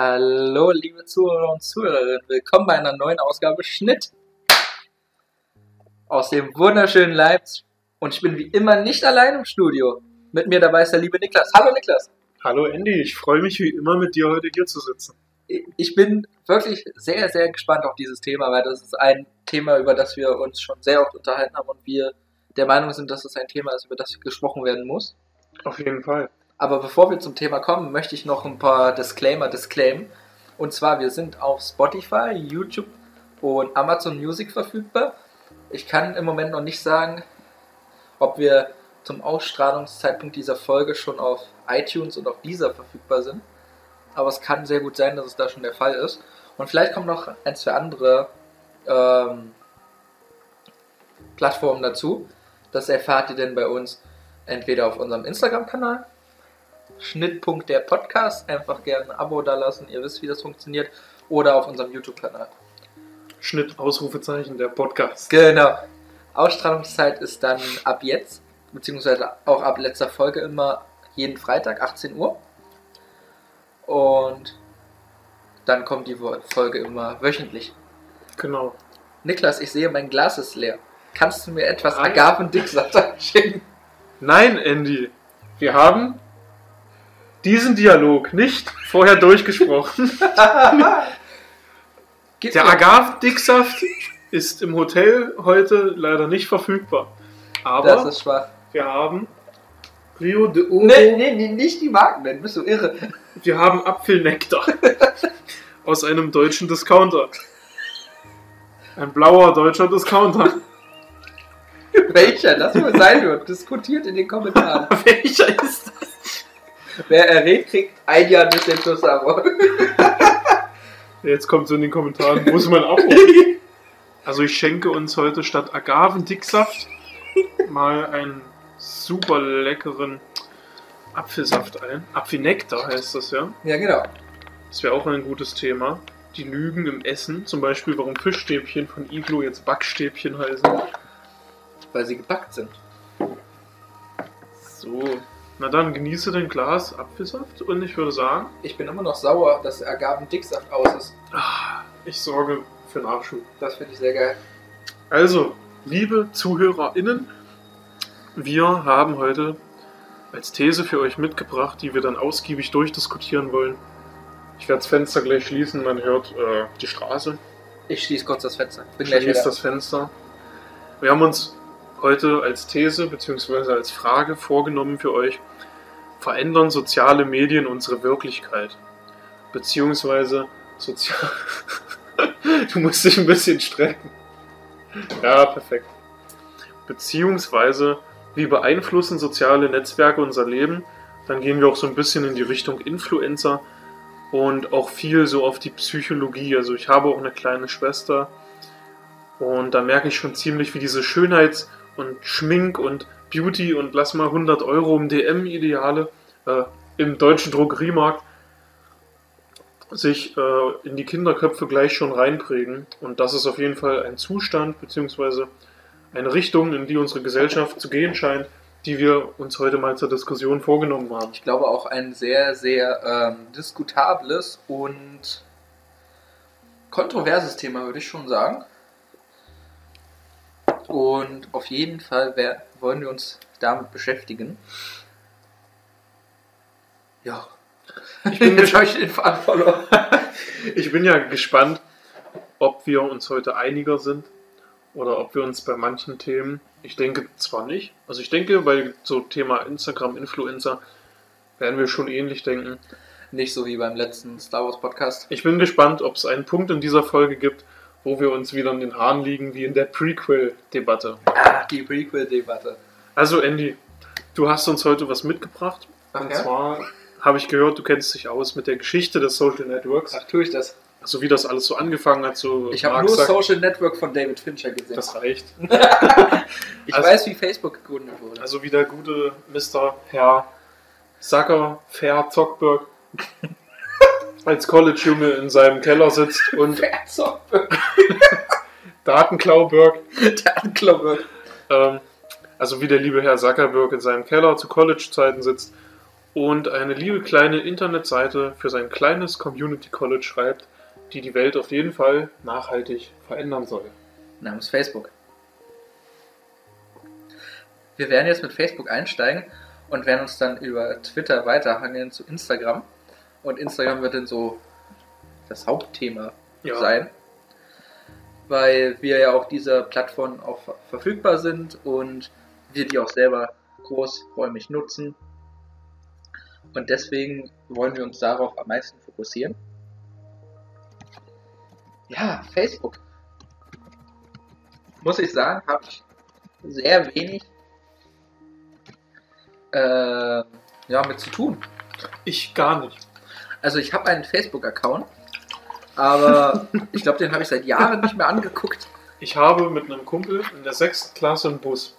Hallo, liebe Zuhörer und Zuhörerinnen. Willkommen bei einer neuen Ausgabe Schnitt aus dem wunderschönen Leipzig. Und ich bin wie immer nicht allein im Studio. Mit mir dabei ist der liebe Niklas. Hallo, Niklas. Hallo Andy, ich freue mich wie immer mit dir heute hier zu sitzen. Ich bin wirklich sehr, sehr gespannt auf dieses Thema, weil das ist ein Thema, über das wir uns schon sehr oft unterhalten haben und wir der Meinung sind, dass es ein Thema ist, über das gesprochen werden muss. Auf jeden Fall. Aber bevor wir zum Thema kommen, möchte ich noch ein paar Disclaimer disclaimen. Und zwar, wir sind auf Spotify, YouTube und Amazon Music verfügbar. Ich kann im Moment noch nicht sagen, ob wir zum Ausstrahlungszeitpunkt dieser Folge schon auf iTunes und auf dieser verfügbar sind. Aber es kann sehr gut sein, dass es da schon der Fall ist. Und vielleicht kommen noch ein, zwei andere ähm, Plattformen dazu. Das erfahrt ihr denn bei uns entweder auf unserem Instagram-Kanal, Schnittpunkt der Podcast, einfach gerne ein Abo da lassen, ihr wisst, wie das funktioniert, oder auf unserem YouTube-Kanal. Schnitt, Ausrufezeichen, der Podcast. Genau. Ausstrahlungszeit ist dann ab jetzt, beziehungsweise auch ab letzter Folge immer jeden Freitag, 18 Uhr. Und dann kommt die Folge immer wöchentlich. Genau. Niklas, ich sehe, mein Glas ist leer. Kannst du mir etwas Agavendicksaft schicken? Nein, Andy. Wir haben diesen Dialog nicht vorher durchgesprochen. Der Agavendicksaft ist im Hotel heute leider nicht verfügbar. Das Aber ist schwach. wir haben Rio de Oro, Nee, nee, nee, nicht die Marken nennen, bist du irre. wir haben Apfelnektar aus einem deutschen Discounter. Ein blauer deutscher Discounter. Welcher das wohl sein wird, diskutiert in den Kommentaren. Welcher ist das? Wer errät, kriegt ein Jahr durch den Plus-Abo. Jetzt kommt so in den Kommentaren, wo ist mein Abo? Also ich schenke uns heute statt Agavendicksaft mal einen super leckeren Apfelsaft ein. Apfelnektar heißt das ja. Ja, genau. Das wäre auch ein gutes Thema. Die Lügen im Essen, zum Beispiel warum Fischstäbchen von Iglo jetzt Backstäbchen heißen. Weil sie gepackt sind. So, na dann genieße dein Glas Apfelsaft und ich würde sagen, Ich bin immer noch sauer, dass der Agavendicksaft aus ist. ah, ich sorge für Nachschub. Das finde ich sehr geil. Also, liebe ZuhörerInnen, wir haben heute als These für euch mitgebracht, die wir dann ausgiebig durchdiskutieren wollen. Ich werde das Fenster gleich schließen, man hört äh, die Straße. Ich schließe kurz das Fenster. Bin gleich Schließt wieder. das Fenster. Wir haben uns heute als These bzw. als Frage vorgenommen für euch, verändern soziale Medien unsere Wirklichkeit? Beziehungsweise sozial... du musst dich ein bisschen strecken. Ja, perfekt. Beziehungsweise, wie beeinflussen soziale Netzwerke unser Leben? Dann gehen wir auch so ein bisschen in die Richtung Influencer und auch viel so auf die Psychologie. Also ich habe auch eine kleine Schwester und da merke ich schon ziemlich, wie diese Schönheits- und Schmink- und Beauty- und lass mal 100 Euro im DM-Ideale äh, im deutschen Drogeriemarkt sich äh, in die Kinderköpfe gleich schon reinprägen. Und das ist auf jeden Fall ein Zustand bzw. eine Richtung, in die unsere Gesellschaft zu gehen scheint, die wir uns heute mal zur Diskussion vorgenommen haben. Ich glaube auch ein sehr, sehr ähm, diskutables und kontroverses Thema, würde ich schon sagen. Und auf jeden Fall wer- wollen wir uns damit beschäftigen. Ja. Ich bin Jetzt habe ich den Faden verloren. Ich bin ja gespannt, ob wir uns heute einiger sind oder ob wir uns bei manchen Themen, ich denke zwar nicht, also ich denke, bei so Thema Instagram-Influencer werden wir schon ähnlich denken. Nicht so wie beim letzten Star Wars Podcast. Ich bin gespannt, ob es einen Punkt in dieser Folge gibt, wo wir uns wieder in den Haaren liegen, wie in der Prequel-Debatte. Ah, die Prequel-Debatte. Also Andy, du hast uns heute was mitgebracht. Ach und ja? zwar habe ich gehört, du kennst dich aus mit der Geschichte des Social Networks. Ach, tue ich das? Also wie das alles so angefangen hat. So Ich habe nur Zuck- Social Network von David Fincher gesehen. Das reicht. ich also- weiß, wie Facebook gegründet wurde. Also wie der gute Mr. Herr Zucker, Fair Zockberg als College-Junge in seinem Keller sitzt und. Datenklauberg, Der Anklaube. ähm, also wie der liebe Herr Zuckerberg in seinem Keller zu College-Zeiten sitzt und eine liebe kleine Internetseite für sein kleines Community College schreibt, die die Welt auf jeden Fall nachhaltig verändern soll. namens Facebook. Wir werden jetzt mit Facebook einsteigen und werden uns dann über Twitter weiterhangeln zu Instagram. Und Instagram wird dann so das Hauptthema Ja. sein, weil wir ja auf dieser Plattform auch ver- verfügbar sind und wir die auch selber großräumig nutzen. Und deswegen wollen wir uns darauf am meisten fokussieren. Ja, Facebook. Muss ich sagen, habe ich sehr wenig äh, ja, mit zu tun. Ich gar nicht. Also ich habe einen Facebook-Account, aber ich glaube, den habe ich seit Jahren nicht mehr angeguckt. Ich habe mit einem Kumpel in der sechsten Klasse einen Bus.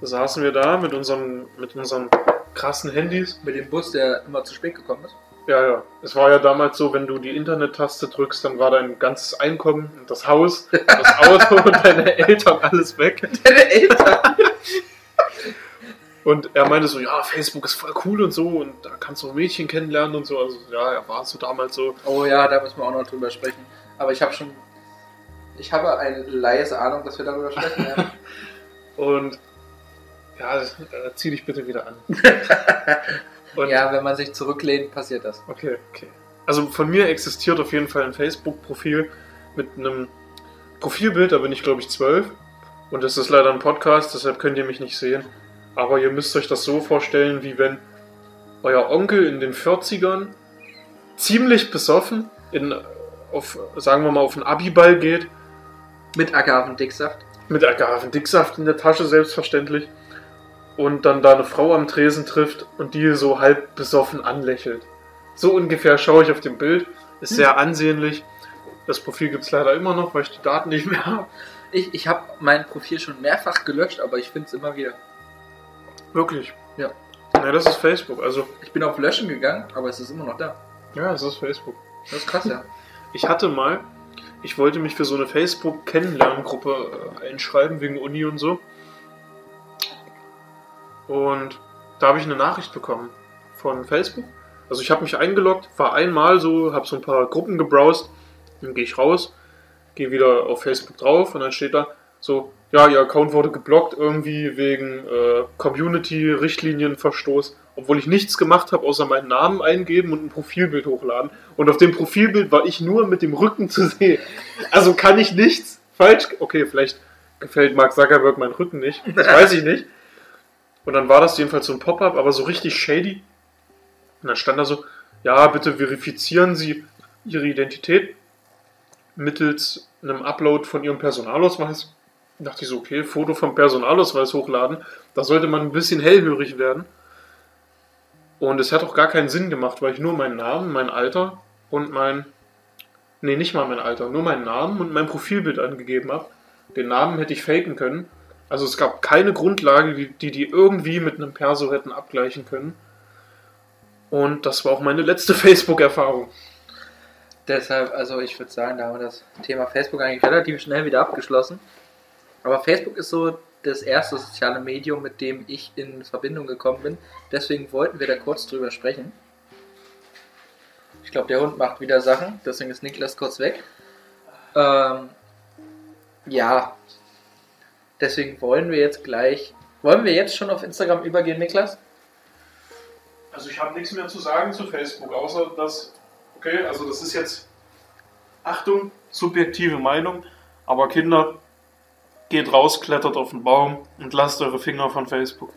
Da saßen wir da mit unseren, mit unseren krassen Handys. Mit dem Bus, der immer zu spät gekommen ist. Ja, ja. Es war ja damals so, wenn du die Internet-Taste drückst, dann war dein ganzes Einkommen, und das Haus, das Auto und deine Eltern alles weg. Deine Eltern. Und er meinte so, ja, Facebook ist voll cool und so und da kannst du Mädchen kennenlernen und so. Also ja, er war so damals so. Oh ja, da müssen wir auch noch drüber sprechen. Aber ich habe schon. Ich habe eine leise Ahnung, dass wir darüber sprechen werden. Und ja, äh, zieh dich bitte wieder an. Und, ja, wenn man sich zurücklehnt, passiert das. Okay, okay. Also von mir existiert auf jeden Fall ein Facebook-Profil mit einem Profilbild, da bin ich glaube ich zwölf. Und das ist leider ein Podcast, deshalb könnt ihr mich nicht sehen. Aber ihr müsst euch das so vorstellen, wie wenn euer Onkel in den 40ern ziemlich besoffen in, auf, sagen wir mal, auf einen Abiball geht, Mit Agavendicksaft. mit Agavendicksaft in der Tasche selbstverständlich, und dann da eine Frau am Tresen trifft und die so halb besoffen anlächelt. So ungefähr schaue ich auf dem Bild. Ist sehr ansehnlich. Das Profil gibt es leider immer noch, weil ich die Daten nicht mehr habe. Ich, ich habe mein Profil schon mehrfach gelöscht, aber ich finde es immer wieder. Wirklich. Ja. Ne, das ist Facebook. Also, Ich bin auf Löschen gegangen, aber es ist immer noch da. ja, es ist Facebook. Das ist krass, ja. Ich hatte mal, ich wollte mich für so eine Facebook-Kennenlerngruppe äh, einschreiben, wegen Uni und so. Und da habe ich eine Nachricht bekommen von Facebook. Also ich habe mich eingeloggt, war einmal so, habe so ein paar Gruppen gebrowst, dann gehe ich raus, gehe wieder auf Facebook drauf und dann steht da so, ja, Ihr Account wurde geblockt irgendwie wegen äh, Community-Richtlinienverstoß, obwohl ich nichts gemacht habe, außer meinen Namen eingeben und ein Profilbild hochladen. Und auf dem Profilbild war ich nur mit dem Rücken zu sehen. Also kann ich nichts falsch. Okay, vielleicht gefällt Mark Zuckerberg mein Rücken nicht. Das weiß ich nicht. Und dann war das jedenfalls so ein Pop-up, aber so richtig shady. Und dann stand da so, ja, bitte verifizieren Sie Ihre Identität mittels einem Upload von Ihrem Personalausweis. Da dachte ich so, okay, Foto vom Personalausweis hochladen. Da sollte man ein bisschen hellhörig werden. Und es hat auch gar keinen Sinn gemacht, weil ich nur meinen Namen, mein Alter und mein. Nee, nicht mal mein Alter, nur meinen Namen und mein Profilbild angegeben habe. Den Namen hätte ich faken können. Also es gab keine Grundlage, die die, die irgendwie mit einem Perso hätten abgleichen können. Und das war auch meine letzte Facebook-Erfahrung. Deshalb, also ich würde sagen, da haben wir das Thema Facebook eigentlich relativ schnell wieder abgeschlossen. Aber Facebook ist so das erste soziale Medium, mit dem ich in Verbindung gekommen bin. Deswegen wollten wir da kurz drüber sprechen. Ich glaube, der Hund macht wieder Sachen, deswegen ist Niklas kurz weg. Ähm, ja, deswegen wollen wir jetzt gleich. Wollen wir jetzt schon auf Instagram übergehen, Niklas? Also ich habe nichts mehr zu sagen zu Facebook, außer dass, okay, also das ist jetzt, Achtung, subjektive Meinung, aber Kinder, geht raus, klettert auf den Baum und lasst eure Finger von Facebook.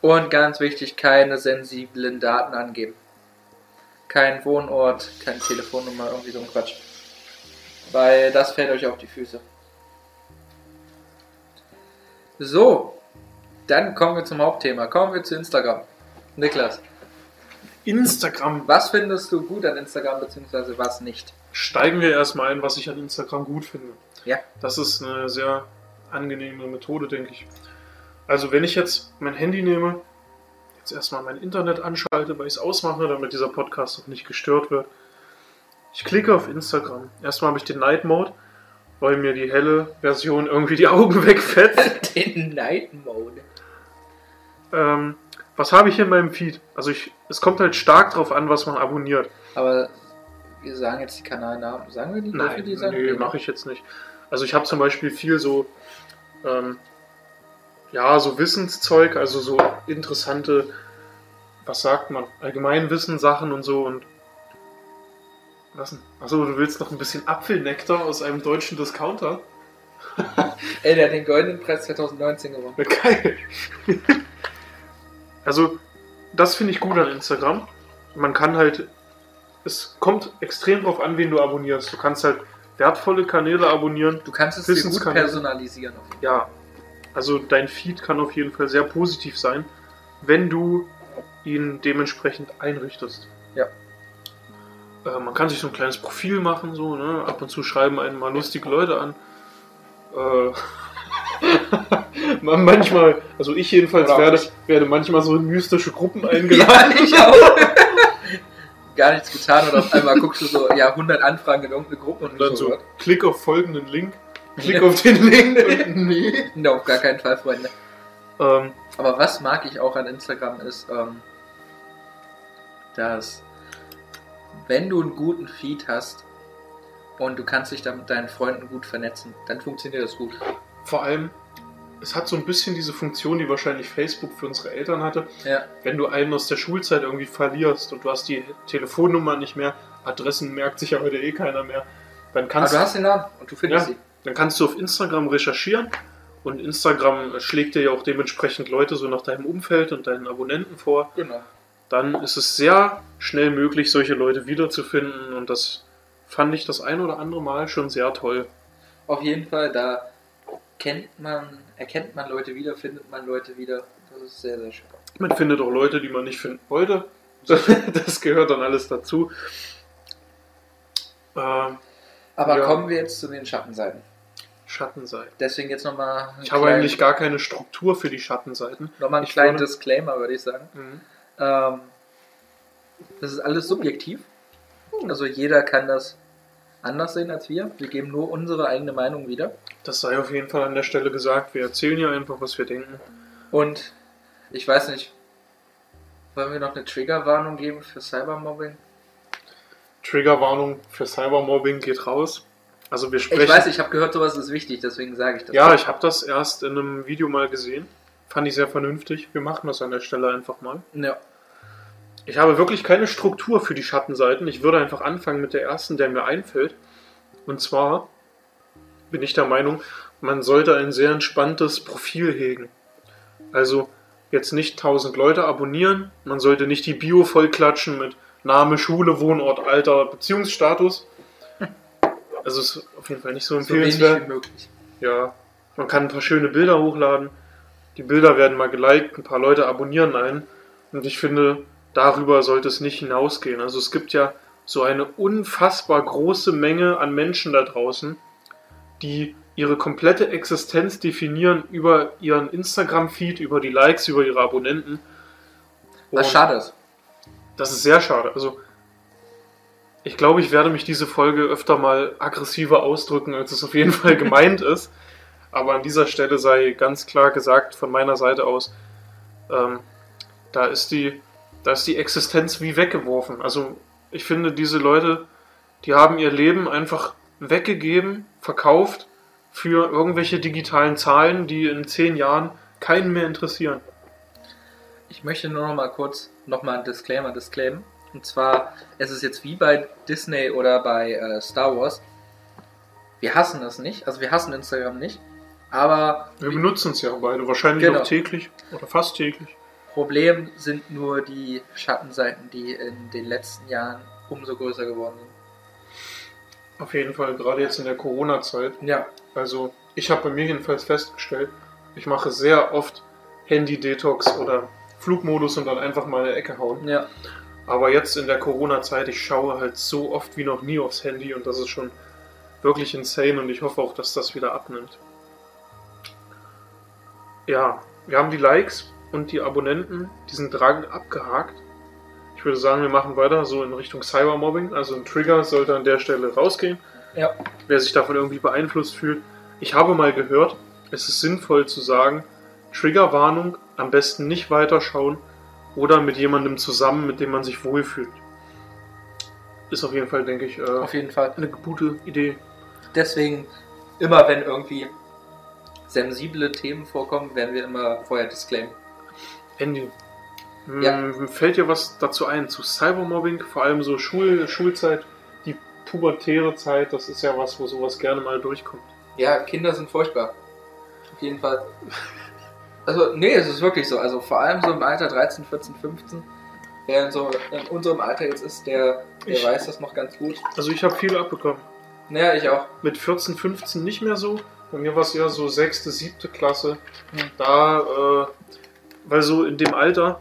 Und ganz wichtig, keine sensiblen Daten angeben. Kein Wohnort, keine Telefonnummer, irgendwie so ein Quatsch. Weil das fällt euch auf die Füße. So, dann kommen wir zum Hauptthema. Kommen wir zu Instagram. Niklas, Instagram, was findest du gut an Instagram, beziehungsweise was nicht? steigen wir erstmal ein, was ich an Instagram gut finde. Ja. Das ist eine sehr angenehme Methode, denke ich. Also wenn ich jetzt mein Handy nehme, jetzt erstmal mein Internet anschalte, weil ich es ausmache, damit dieser Podcast auch nicht gestört wird. Ich klicke auf Instagram. Erstmal habe ich den Night Mode, weil mir die helle Version irgendwie die Augen wegfetzt. Den Night Mode. Ähm, was habe ich in meinem Feed? Also ich, es kommt halt stark drauf an, was man abonniert. Aber wir sagen jetzt die Kanalnamen. Sagen wir die? Nein, die sagen? nee, mache ich jetzt nicht. Also ich habe zum Beispiel viel so, ähm, ja, so Wissenszeug, also so interessante, was sagt man, Allgemeinwissen-Sachen und so und was denn? Achso, du willst noch ein bisschen Apfelnektar aus einem deutschen Discounter? Ey, der hat den Goldenen Preis 2019 gewonnen. Geil. also, das finde ich gut an Instagram. Man kann halt, es kommt extrem drauf an, wen du abonnierst. Du kannst halt wertvolle Kanäle abonnieren. Du kannst es dir gut Wissenskanäle. personalisieren. Ja, also dein Feed kann auf jeden Fall sehr positiv sein, wenn du ihn dementsprechend einrichtest. Ja. Äh, man kann sich so ein kleines Profil machen, so, ne? Ab und zu schreiben einen mal lustige Leute an. Äh, man- manchmal, also ich jedenfalls werde, werde manchmal so in mystische Gruppen eingeladen. Ja, ich auch. Gar nichts getan und auf einmal guckst du so, ja, 100 Anfragen in irgendeine Gruppe und Und dann so, what? klick auf folgenden Link, klick auf den Link und nee. Auf gar keinen Fall, Freunde. Ähm, Aber was mag ich auch an Instagram ist, ähm, dass wenn du einen guten Feed hast und du kannst dich dann mit deinen Freunden gut vernetzen, dann funktioniert das gut. vor allem, es hat so ein bisschen diese Funktion, die wahrscheinlich Facebook für unsere Eltern hatte. Ja, wenn du einen aus der Schulzeit irgendwie verlierst und du hast die Telefonnummer nicht mehr, Adressen merkt sich ja heute eh keiner mehr, dann aber kannst, du hast den Namen und du findest Ja. sie. dann kannst du auf Instagram recherchieren und Instagram schlägt dir ja auch dementsprechend Leute so nach deinem Umfeld und deinen Abonnenten vor. Genau. Dann ist es sehr schnell möglich, solche Leute wiederzufinden und das fand ich das ein oder andere Mal schon sehr toll. Auf jeden Fall, da kennt man, erkennt man Leute wieder, findet man Leute wieder. Das ist sehr, sehr schön. Man findet auch Leute, die man nicht finden wollte. Das gehört dann alles dazu. Ähm, Aber Ja. kommen wir jetzt zu den Schattenseiten. Schattenseiten. Deswegen jetzt nochmal Ich habe eigentlich gar keine Struktur für die Schattenseiten. nochmal einen ich kleinen würde- Disclaimer, würde ich sagen. Mhm. Ähm, das ist alles subjektiv. Also jeder kann das anders sehen als wir. Wir geben nur unsere eigene Meinung wieder. Das sei auf jeden Fall an der Stelle gesagt. Wir erzählen ja einfach, was wir denken. Und ich weiß nicht, wollen wir noch eine Triggerwarnung geben für Cybermobbing? Triggerwarnung für Cybermobbing geht raus. Also wir sprechen. Ich weiß, ich habe gehört, sowas ist wichtig, deswegen sage ich das. ja, ich habe das erst in einem Video mal gesehen. Fand ich sehr vernünftig. Wir machen das an der Stelle einfach mal. Ja. Ich habe wirklich keine Struktur für die Schattenseiten. Ich würde einfach anfangen mit der ersten, der mir einfällt. Und zwar bin ich der Meinung, man sollte ein sehr entspanntes Profil hegen. Also jetzt nicht 1000 Leute abonnieren. Man sollte nicht die Bio vollklatschen mit Name, Schule, Wohnort, Alter, Beziehungsstatus. Also ist auf jeden Fall nicht so So wenig empfehlenswert. wie möglich. Ja, man kann ein paar schöne Bilder hochladen. Die Bilder werden mal geliked, ein paar Leute abonnieren einen. Und ich finde, darüber sollte es nicht hinausgehen. Also es gibt ja so eine unfassbar große Menge an Menschen da draußen, die ihre komplette Existenz definieren über ihren Instagram-Feed, über die Likes, über ihre Abonnenten. Was Und schade ist. Das ist sehr schade. Also ich glaube, ich werde mich diese Folge öfter mal aggressiver ausdrücken, als es auf jeden Fall gemeint ist. Aber an dieser Stelle sei ganz klar gesagt von meiner Seite aus, ähm, da ist die, da ist die Existenz wie weggeworfen. Also ich finde, diese Leute, die haben ihr Leben einfach weggegeben, verkauft für irgendwelche digitalen Zahlen, die in zehn Jahren keinen mehr interessieren. Ich möchte nur noch mal kurz noch mal ein Disclaimer disclaimen. Und zwar, es ist jetzt wie bei Disney oder bei äh, Star Wars. Wir hassen es nicht, also wir hassen Instagram nicht. Aber Wir benutzen es ja beide, wahrscheinlich Genau. auch täglich oder fast täglich. Problem sind nur die Schattenseiten, die in den letzten Jahren umso größer geworden sind. Auf jeden Fall, gerade jetzt in der Corona-Zeit. Ja, Also, ich habe bei mir jedenfalls festgestellt, ich mache sehr oft Handy-Detox oder Flugmodus und dann einfach mal in der Ecke hauen. ja. Aber jetzt in der Corona-Zeit, ich schaue halt so oft wie noch nie aufs Handy und das ist schon wirklich insane und ich hoffe auch, dass das wieder abnimmt. Ja, wir haben die Likes und die Abonnenten, diesen Drang abgehakt. Ich würde sagen, wir machen weiter so in Richtung Cybermobbing. Also ein Trigger sollte an der Stelle rausgehen. Ja. Wer sich davon irgendwie beeinflusst fühlt. Ich habe mal gehört, es ist sinnvoll zu sagen, Triggerwarnung, am besten nicht weiterschauen, oder mit jemandem zusammen, mit dem man sich wohlfühlt. Ist auf jeden Fall, denke ich, äh, Auf jeden Fall. eine gute Idee. Deswegen, immer wenn irgendwie sensible Themen vorkommen, werden wir immer vorher disclaimen. Andy, m, Ja. fällt dir was dazu ein zu Cybermobbing? Vor allem so Schul Schulzeit, die pubertäre Zeit, das ist ja was, wo sowas gerne mal durchkommt. Ja, Kinder sind furchtbar. Auf jeden Fall. Also, nee, es ist wirklich so. Also, vor allem so im Alter 13, 14, 15. Wer in, so in unserem Alter jetzt ist, der, der Ich- weiß das noch ganz gut. Also ich habe viel abbekommen. Naja, ich auch. Mit 14, 15 nicht mehr so. Bei mir war es eher so sechste, siebte Klasse. Hm. Da, äh, weil so in dem Alter,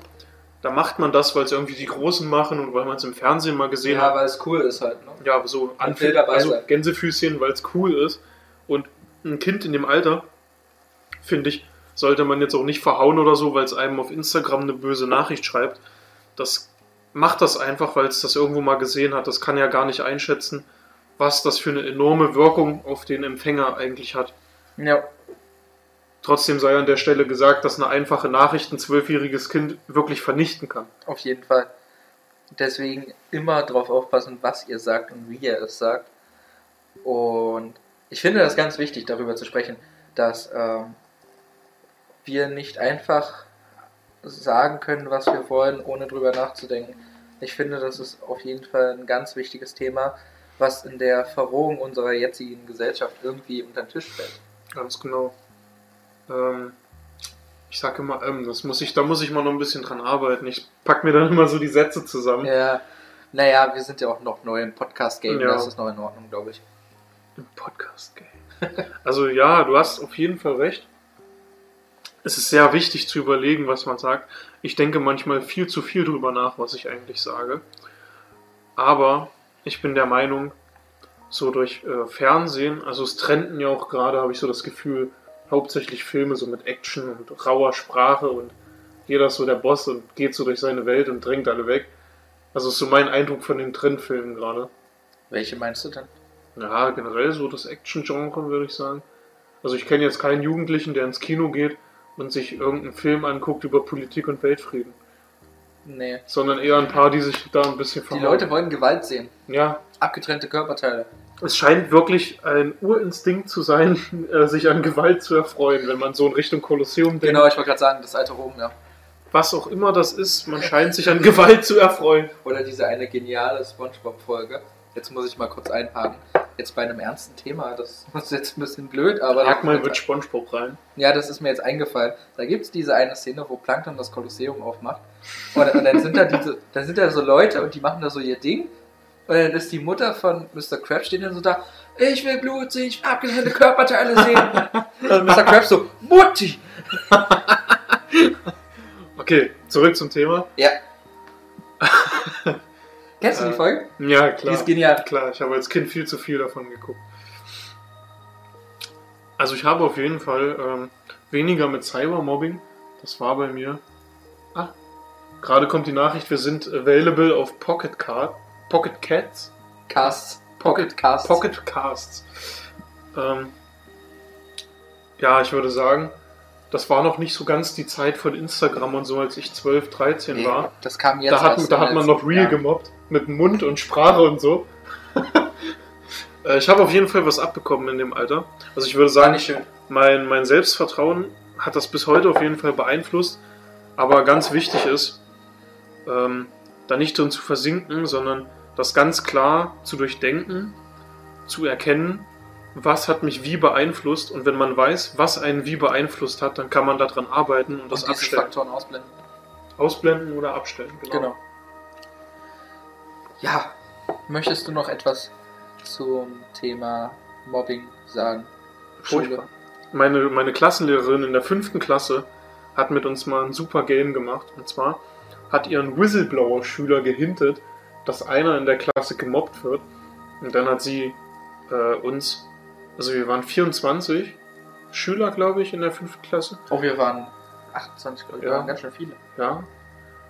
da macht man das, weil es irgendwie die Großen machen und weil man es im Fernsehen mal gesehen Ja, hat. weil es cool ist halt. Ne? Ja, so Anf- also sein. Gänsefüßchen, weil es cool ist. Und ein Kind in dem Alter, finde ich, sollte man jetzt auch nicht verhauen oder so, weil es einem auf Instagram eine böse Nachricht schreibt. Das macht das einfach, weil es das irgendwo mal gesehen hat. Das kann ja gar nicht einschätzen, was das für eine enorme Wirkung auf den Empfänger eigentlich hat. Ja. Trotzdem sei an der Stelle gesagt, dass eine einfache Nachricht ein zwölfjähriges Kind wirklich vernichten kann. Auf jeden Fall. Deswegen immer drauf aufpassen, was ihr sagt und wie ihr es sagt. Und ich finde das ganz wichtig, darüber zu sprechen, dass ähm, wir nicht einfach sagen können, was wir wollen, ohne drüber nachzudenken. Ich finde, das ist auf jeden Fall ein ganz wichtiges Thema, was in der Verrohung unserer jetzigen Gesellschaft irgendwie unter den Tisch fällt. Ganz genau. Ähm, ich sage immer, ähm, das muss ich, da muss ich mal noch ein bisschen dran arbeiten. Ich pack mir dann immer so die Sätze zusammen. Ja, naja, wir sind ja auch noch neu im Podcast-Game, Ja. das ist noch in Ordnung, glaube ich. Im Podcast-Game. Also ja, du hast auf jeden Fall recht. Es ist sehr wichtig zu überlegen, was man sagt. Ich denke manchmal viel zu viel drüber nach, was ich eigentlich sage. Aber ich bin der Meinung, so durch äh, Fernsehen, also es trenden ja auch gerade, habe ich so das Gefühl, hauptsächlich Filme so mit Action und rauer Sprache und jeder ist so der Boss und geht so durch seine Welt und drängt alle weg. Also ist so mein Eindruck von den Trendfilmen gerade. Welche meinst du denn? Ja, generell so das Action-Genre, würde ich sagen. Also ich kenne jetzt keinen Jugendlichen, der ins Kino geht und sich irgendeinen Film anguckt über Politik und Weltfrieden. Nee. Sondern eher ein paar, die sich da ein bisschen Die verhauen. Leute wollen Gewalt sehen. Ja, Abgetrennte Körperteile. Es scheint wirklich ein Urinstinkt zu sein, äh, sich an Gewalt zu erfreuen, wenn man so in Richtung Kolosseum denkt. Genau, ich wollte gerade sagen, das alte Rom, ja. Was auch immer das ist, man scheint sich an Gewalt zu erfreuen. Oder diese eine geniale Spongebob-Folge. Jetzt muss ich mal kurz einhaken. Jetzt bei einem ernsten Thema, das ist jetzt ein bisschen blöd, aber. Hack mal mit Spongebob rein. Ja, das ist mir jetzt eingefallen. Da gibt es diese eine Szene, wo Plankton das Kolosseum aufmacht. Und, und dann sind da diese, dann sind da so Leute und die machen da so ihr Ding. Und dann ist die Mutter von Mr. Krabs steht dann so da, ich will Blut sehen, ich will abgetrennte Körperteile sehen. und Mr. Krabs so, Mutti! Okay, zurück zum Thema. Ja. Kennst du die Äh, Folge? Ja, Die klar. ist genial. Klar, ich habe als Kind viel zu viel davon geguckt. Also ich habe auf jeden Fall ähm, weniger mit Cybermobbing. Das war bei mir. Ah, gerade kommt die Nachricht, wir sind available auf Pocket Card, Pocket Cats, Casts. Pocket Casts. Pocket Casts. Ähm, ja, ich würde sagen, das war noch nicht so ganz die Zeit von Instagram und so, als ich 12, 13 Nee, war. Das kam jetzt Da hat, da hat man noch real Jahren. gemobbt. Mit Mund und Sprache und so. Äh, ich habe auf jeden Fall was abbekommen in dem Alter. Also ich würde sagen, mein, mein Selbstvertrauen hat das bis heute auf jeden Fall beeinflusst. Aber ganz wichtig ist, ähm, da nicht drin zu versinken, sondern das ganz klar zu durchdenken, zu erkennen, was hat mich wie beeinflusst. Und wenn man weiß, was einen wie beeinflusst hat, dann kann man daran arbeiten und das Und abstellen. Faktoren ausblenden. Ausblenden oder abstellen. Genau. Ja, möchtest du noch etwas zum Thema Mobbing sagen? Furchtbar. Meine, meine Klassenlehrerin in der fünften Klasse hat mit uns mal ein super Game gemacht. Und zwar hat ihren Whistleblower-Schüler gehintet, dass einer in der Klasse gemobbt wird. Und dann hat sie äh, uns, also wir waren 24 Schüler, glaube ich, in der fünften Klasse. Oh, wir waren 28, glaube ich. Wir Ja. waren ganz schön viele. Ja.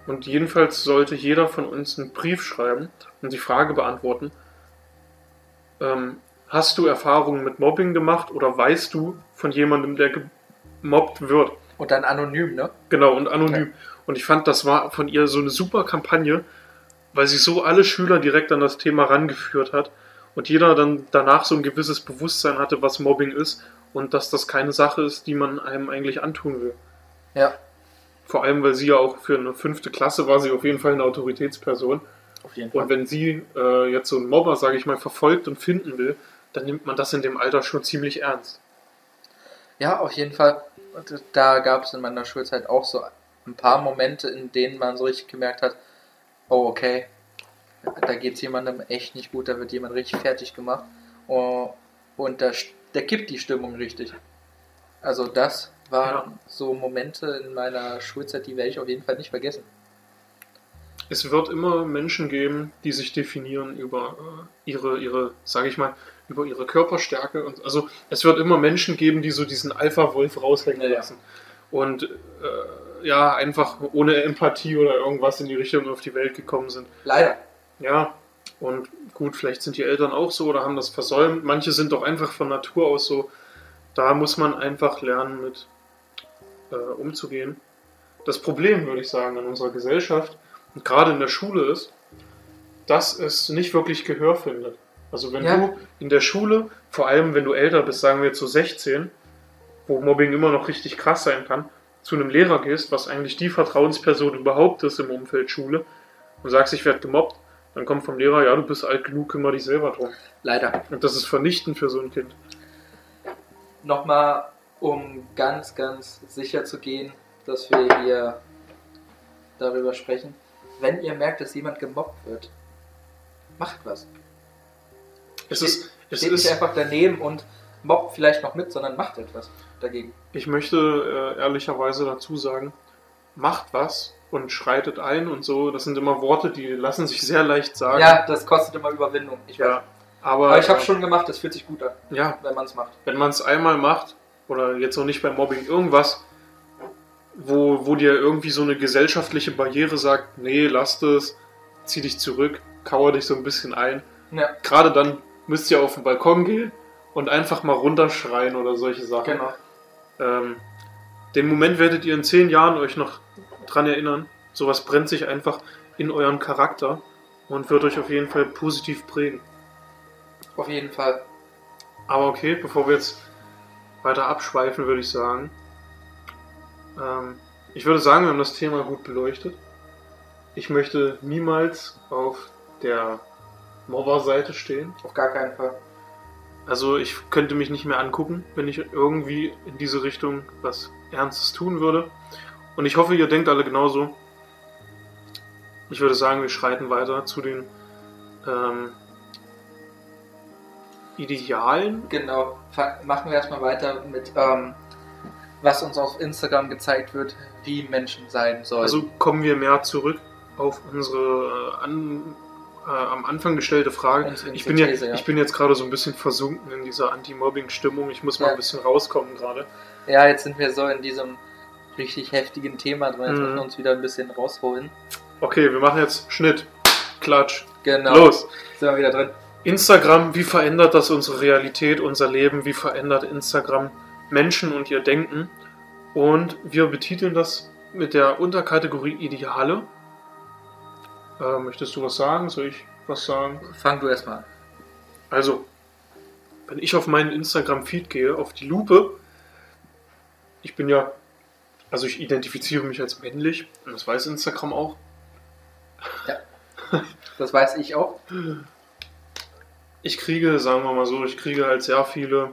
Und jedenfalls sollte jeder von uns einen Brief schreiben und die Frage beantworten, ähm, hast du Erfahrungen mit Mobbing gemacht oder weißt du von jemandem, der gemobbt wird? Und dann anonym, ne? Genau, und anonym. Und ich fand, das war von ihr so eine super Kampagne, weil sie so alle Schüler direkt an das Thema rangeführt hat und jeder dann danach so ein gewisses Bewusstsein hatte, was Mobbing ist und dass das keine Sache ist, die man einem eigentlich antun will. Ja, Vor allem, weil sie ja auch für eine fünfte Klasse war sie auf jeden Fall eine Autoritätsperson. auf jeden Und wenn sie äh, jetzt so einen Mobber, sage ich mal, verfolgt und finden will, dann nimmt man das in dem Alter schon ziemlich ernst. Ja, auf jeden Fall. Da gab es in meiner Schulzeit auch so ein paar Momente, in denen man so richtig gemerkt hat, oh okay, da geht es jemandem echt nicht gut, da wird jemand richtig fertig gemacht. Oh, Und da, da kippt die Stimmung richtig. Also das waren Ja. so Momente in meiner Schulzeit, die werde ich auf jeden Fall nicht vergessen. Es wird immer Menschen geben, die sich definieren über äh, ihre, ihre, sage ich mal, über ihre Körperstärke. Und also es wird immer Menschen geben, die so diesen Alpha-Wolf raushängen Ja, ja. lassen. Und äh, ja, einfach ohne Empathie oder irgendwas in die Richtung auf die Welt gekommen sind. Leider. Ja, und gut, vielleicht sind die Eltern auch so oder haben das versäumt. Manche sind doch einfach von Natur aus so. Da muss man einfach lernen, mit äh, umzugehen. Das Problem, würde ich sagen, in unserer Gesellschaft und gerade in der Schule ist, dass es nicht wirklich Gehör findet. Also wenn Ja. du in der Schule, vor allem wenn du älter bist, sagen wir jetzt so 16, wo Mobbing immer noch richtig krass sein kann, zu einem Lehrer gehst, was eigentlich die Vertrauensperson überhaupt ist im Umfeld Schule, und sagst, ich werde gemobbt, dann kommt vom Lehrer, ja, du bist alt genug, kümmere dich selber drum. Leider. Und das ist vernichtend für so ein Kind. Nochmal, um ganz, ganz sicher zu gehen, dass wir hier darüber sprechen. Wenn ihr merkt, dass jemand gemobbt wird, macht was. Es ist, es Steht nicht ist, einfach daneben und mobbt vielleicht noch mit, sondern macht etwas dagegen. ich möchte äh, ehrlicherweise dazu sagen, macht was und schreitet ein und so. Das sind immer Worte, die lassen sich sehr leicht sagen. Ja, das kostet immer Überwindung. Ich weiß. ja. Aber, Aber ich habe äh, schon gemacht, das fühlt sich gut an, Ja, wenn man es macht. wenn man es einmal macht, oder jetzt noch nicht beim Mobbing, irgendwas, wo, wo dir irgendwie so eine gesellschaftliche Barriere sagt, nee, lass das, zieh dich zurück, kauer dich so ein bisschen ein. Ja, Gerade dann müsst ihr auf den Balkon gehen und einfach mal runterschreien oder solche Sachen. genau. Ähm, den Moment werdet ihr in zehn Jahren euch noch dran erinnern. Sowas brennt sich einfach in euren Charakter und wird euch auf jeden Fall positiv prägen. Auf jeden Fall. Aber okay, bevor wir jetzt weiter abschweifen, würde ich sagen. Ähm, ich würde sagen, wir haben das Thema gut beleuchtet. Ich möchte niemals auf der Mobber-Seite stehen. Auf gar keinen Fall. Also ich könnte mich nicht mehr angucken, wenn ich irgendwie in diese Richtung was Ernstes tun würde. Und ich hoffe, ihr denkt alle genauso. Ich würde sagen, wir schreiten weiter zu den ähm, Idealen. Genau. Machen wir erstmal weiter mit, ähm, was uns auf Instagram gezeigt wird, wie Menschen sein sollen. Also kommen wir mehr zurück auf unsere äh, an, äh, am Anfang gestellte Frage. Ich bin, ja, These, ja. ich bin jetzt gerade so ein bisschen versunken in dieser Anti-Mobbing-Stimmung. Ich muss mal Ja. ein bisschen rauskommen gerade. ja, jetzt sind wir so in diesem richtig heftigen Thema drin. Jetzt Mhm. müssen wir uns wieder ein bisschen rausholen. Okay, wir machen jetzt Schnitt. Klatsch. Genau. Los. Sind wir wieder drin. Instagram, wie verändert das unsere Realität, unser Leben? Wie verändert Instagram Menschen und ihr Denken? Und wir betiteln das mit der Unterkategorie Ideale. Äh, möchtest du was sagen? Soll ich was sagen? Fang du erstmal an. Also, wenn ich auf meinen Instagram-Feed gehe, auf die Lupe, ich bin ja, also ich identifiziere mich als männlich, und das weiß Instagram auch. Das weiß ich auch. Ich kriege, sagen wir mal so, ich kriege halt sehr viele,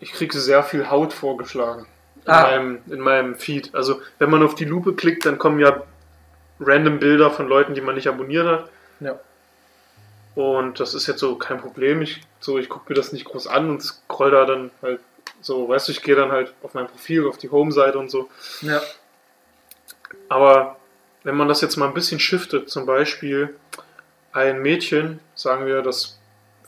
ich kriege sehr viel Haut vorgeschlagen in, Ah. meinem, in meinem Feed. Also, wenn man auf die Lupe klickt, dann kommen ja random Bilder von Leuten, die man nicht abonniert hat. Ja. Und das ist jetzt so kein Problem. Ich, so, ich gucke mir das nicht groß an und scroll da dann halt so, weißt du, ich gehe dann halt auf mein Profil, auf die Home-Seite und so. Ja. Aber wenn man das jetzt mal ein bisschen shiftet, zum Beispiel ein Mädchen, sagen wir, das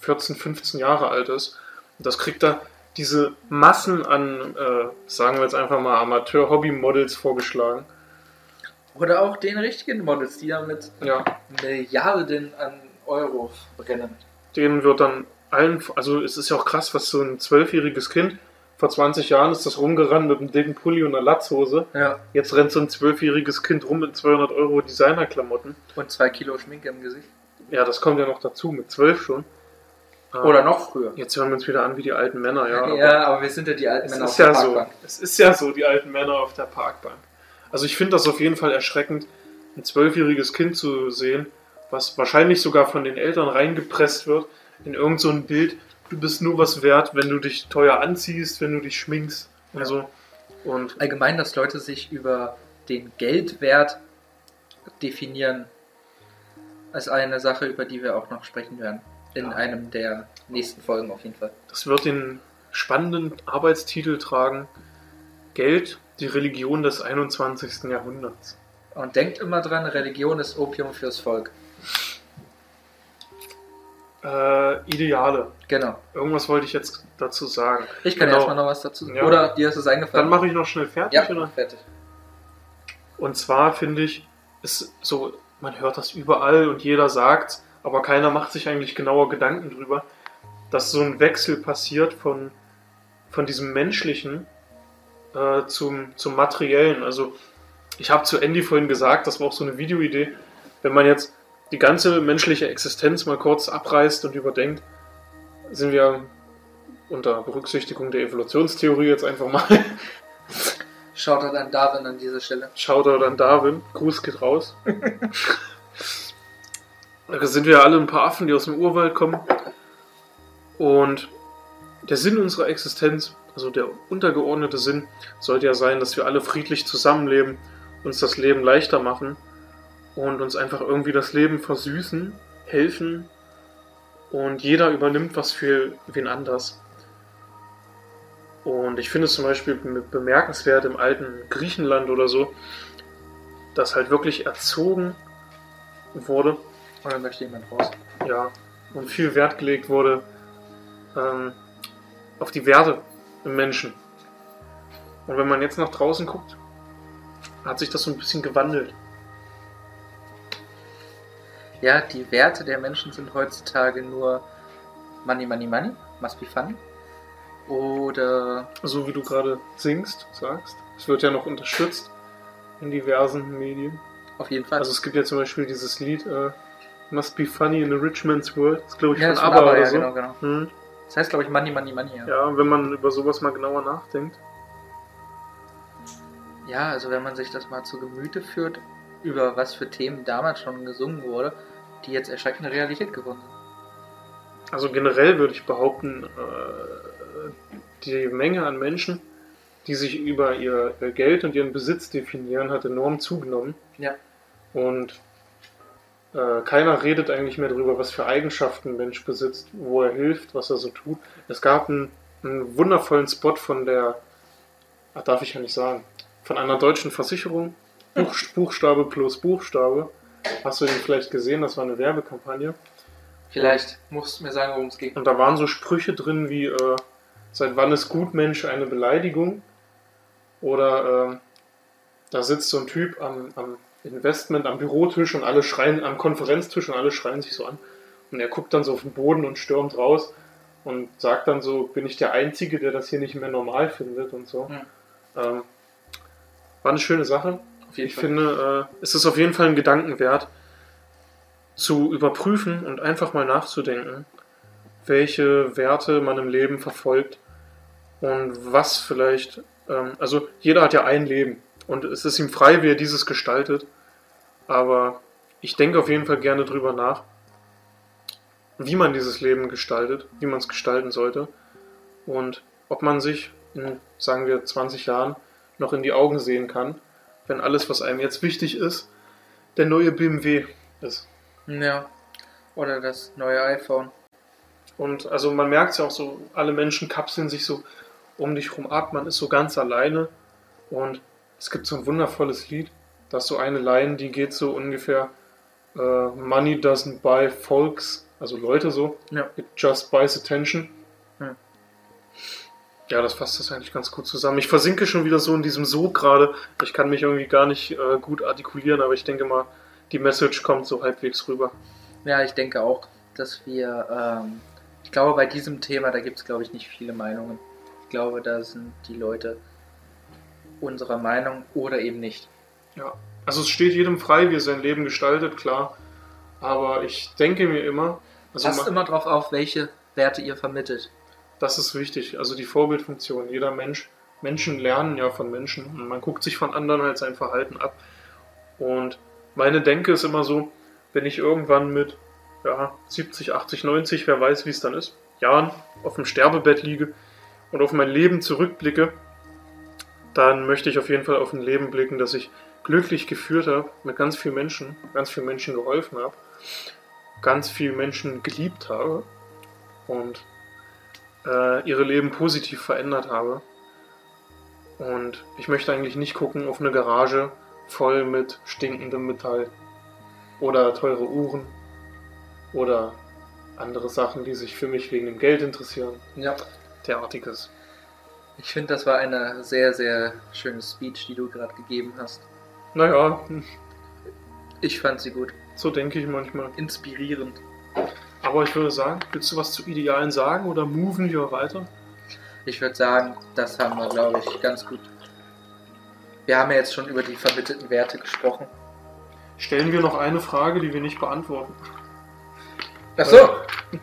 14, 15 Jahre alt ist, das kriegt da diese Massen an, äh, sagen wir jetzt einfach mal, Amateur-Hobby-Models vorgeschlagen. Oder auch den richtigen Models, die damit Ja, Milliarden an Euro brennen. denen wird dann allen, also es ist ja auch krass, was so ein zwölfjähriges Kind Vor 20 Jahren ist das rumgerannt mit einem dicken Pulli und einer Latzhose. Ja. Jetzt rennt so ein zwölfjähriges Kind rum mit 200 Euro Designerklamotten. Und zwei Kilo Schminke im Gesicht. Ja, das kommt ja noch dazu, mit 12 schon. Ah, Oder noch früher. Jetzt hören wir uns wieder an wie die alten Männer, ja. Ja, aber aber, wir sind ja die alten Männer auf der ja so. Parkbank. Es ist ja so, die alten Männer auf der Parkbank. Also ich finde das auf jeden Fall erschreckend, ein zwölfjähriges Kind zu sehen, was wahrscheinlich sogar von den Eltern reingepresst wird in irgend so ein Bild. Du bist nur was wert, wenn du dich teuer anziehst, wenn du dich schminkst und Ja. so. Und Allgemein, dass Leute sich über den Geldwert definieren, ist eine Sache, über die wir auch noch sprechen werden. In Ja. einem der nächsten Folgen auf jeden Fall. das wird den spannenden Arbeitstitel tragen: Geld, die Religion des 21. Jahrhunderts. Und denkt immer dran, Religion ist Opium fürs Volk. Äh, Ideale. Genau. Irgendwas wollte ich jetzt dazu sagen. Ich kann Genau. erstmal noch was dazu sagen. Ja. Oder dir ist es Dann eingefallen? mache ich noch schnell fertig, Ja, oder? fertig. Und zwar finde ich, ist so, man hört das überall und jeder sagt, aber keiner macht sich eigentlich genauer Gedanken drüber, dass so ein Wechsel passiert von, von diesem menschlichen äh, zum, zum materiellen. Also ich habe zu Andy vorhin gesagt, das war auch so eine Videoidee, wenn man jetzt die ganze menschliche Existenz mal kurz abreißt und überdenkt, sind wir unter Berücksichtigung der Evolutionstheorie jetzt einfach mal Shoutout an Darwin an dieser Stelle. Shoutout an Darwin. Gruß geht raus. da sind wir alle ein paar Affen, die aus dem Urwald kommen. Und der Sinn unserer Existenz, also der untergeordnete Sinn, sollte ja sein, dass wir alle friedlich zusammenleben, uns das Leben leichter machen und uns einfach irgendwie das Leben versüßen, helfen und jeder übernimmt was für wen anders. Und ich finde es zum Beispiel be- bemerkenswert im alten Griechenland oder so, dass halt wirklich erzogen wurde, Und dann möchte jemand raus. ja, und viel Wert gelegt wurde ähm, auf die Werte im Menschen. Und wenn man jetzt nach draußen guckt, hat sich das so ein bisschen gewandelt. Ja, die Werte der Menschen sind heutzutage nur Money, Money, Money, must be funny. Oder So wie du gerade singst, sagst. Es wird ja noch unterstützt in diversen Medien. auf jeden Fall. Also es gibt ja zum Beispiel dieses Lied äh, Must Be Funny in a Rich Man's World. Das glaube ich ja, von von ABBA ABBA, oder ja, so. genau, genau. Hm. Das heißt, glaube ich, Money, Money, Money. Ja. Ja, wenn man über sowas mal genauer nachdenkt. ja, also wenn man sich das mal zu Gemüte führt, über was für Themen damals schon gesungen wurde, die jetzt erschreckende Realität geworden sind. Also generell würde ich behaupten, äh, die Menge an Menschen, die sich über ihr ihr Geld und ihren Besitz definieren, hat enorm zugenommen. Ja. Und äh, keiner redet eigentlich mehr darüber, was für Eigenschaften ein Mensch besitzt, wo er hilft, was er so tut. Es gab einen, einen wundervollen Spot von der, ach, darf ich ja nicht sagen, von einer deutschen Versicherung. Buch, Buchstabe plus Buchstabe. Hast du den vielleicht gesehen? Das war eine Werbekampagne. Vielleicht musst du mir sagen, worum es ging. Und da waren so Sprüche drin wie, äh, seit wann ist Gutmensch eine Beleidigung? Oder äh, da sitzt so ein Typ am, am Investment, am Bürotisch und alle schreien, am Konferenztisch und alle schreien sich so an. Und er guckt dann so auf den Boden und stürmt raus und sagt dann so, bin ich der Einzige, der das hier nicht mehr normal findet und so. Ähm, war eine schöne Sache. Ich Fall. finde, äh, es ist auf jeden Fall ein Gedanken wert, zu überprüfen und einfach mal nachzudenken, welche Werte man im Leben verfolgt und was vielleicht, ähm, also jeder hat ja ein Leben und es ist ihm frei, wie er dieses gestaltet, aber ich denke auf jeden Fall gerne drüber nach, wie man dieses Leben gestaltet, wie man es gestalten sollte und ob man sich in, sagen wir, 20 Jahren noch in die Augen sehen kann, wenn alles, was einem jetzt wichtig ist, der neue BMW ist. Ja. Oder das neue iPhone. Und also man merkt es ja auch so, alle Menschen kapseln sich so um dich rum ab, man ist so ganz alleine. Und es gibt so ein wundervolles Lied, da ist so eine Line, die geht so ungefähr äh, Money doesn't buy folks, also Leute so, Ja. it just buys attention. Hm. Ja, das fasst das eigentlich ganz gut zusammen. Ich versinke schon wieder so in diesem Sog gerade. Ich kann mich irgendwie gar nicht äh, gut artikulieren, aber ich denke mal, die Message kommt so halbwegs rüber. Ja, ich denke auch, dass wir, ähm, ich glaube, bei diesem Thema, da gibt es, glaube ich, nicht viele Meinungen. Ich glaube, da sind die Leute unserer Meinung oder eben nicht. Ja, also es steht jedem frei, wie er sein Leben gestaltet, klar. Aber ich denke mir immer, also Passt immer drauf auf, welche Werte ihr vermittelt. das ist wichtig. Also die Vorbildfunktion. Jeder Mensch, Menschen lernen ja von Menschen. Und man guckt sich von anderen halt sein Verhalten ab. Und meine Denke ist immer so, wenn ich irgendwann mit ja, 70, 80, 90, wer weiß, wie es dann ist, Jahren auf dem Sterbebett liege und auf mein Leben zurückblicke, dann möchte ich auf jeden Fall auf ein Leben blicken, das ich glücklich geführt habe, mit ganz vielen Menschen, ganz vielen Menschen geholfen habe, ganz vielen Menschen geliebt habe und äh, ihre Leben positiv verändert habe. Und ich möchte eigentlich nicht gucken auf eine Garage voll mit stinkendem Metall oder teure Uhren oder andere Sachen, die sich für mich wegen dem Geld interessieren. Ja. Derartiges. Ich finde, das war eine sehr, sehr schöne Speech, die du gerade gegeben hast. Naja, Ich fand sie gut. so denke ich manchmal. Inspirierend. Aber ich würde sagen, willst du was zu Idealen sagen oder moven wir weiter? Ich würde sagen, das haben wir, glaube ich, ganz gut. Wir haben ja jetzt schon über die vermittelten Werte gesprochen. Stellen wir noch eine Frage, die wir nicht beantworten. Achso!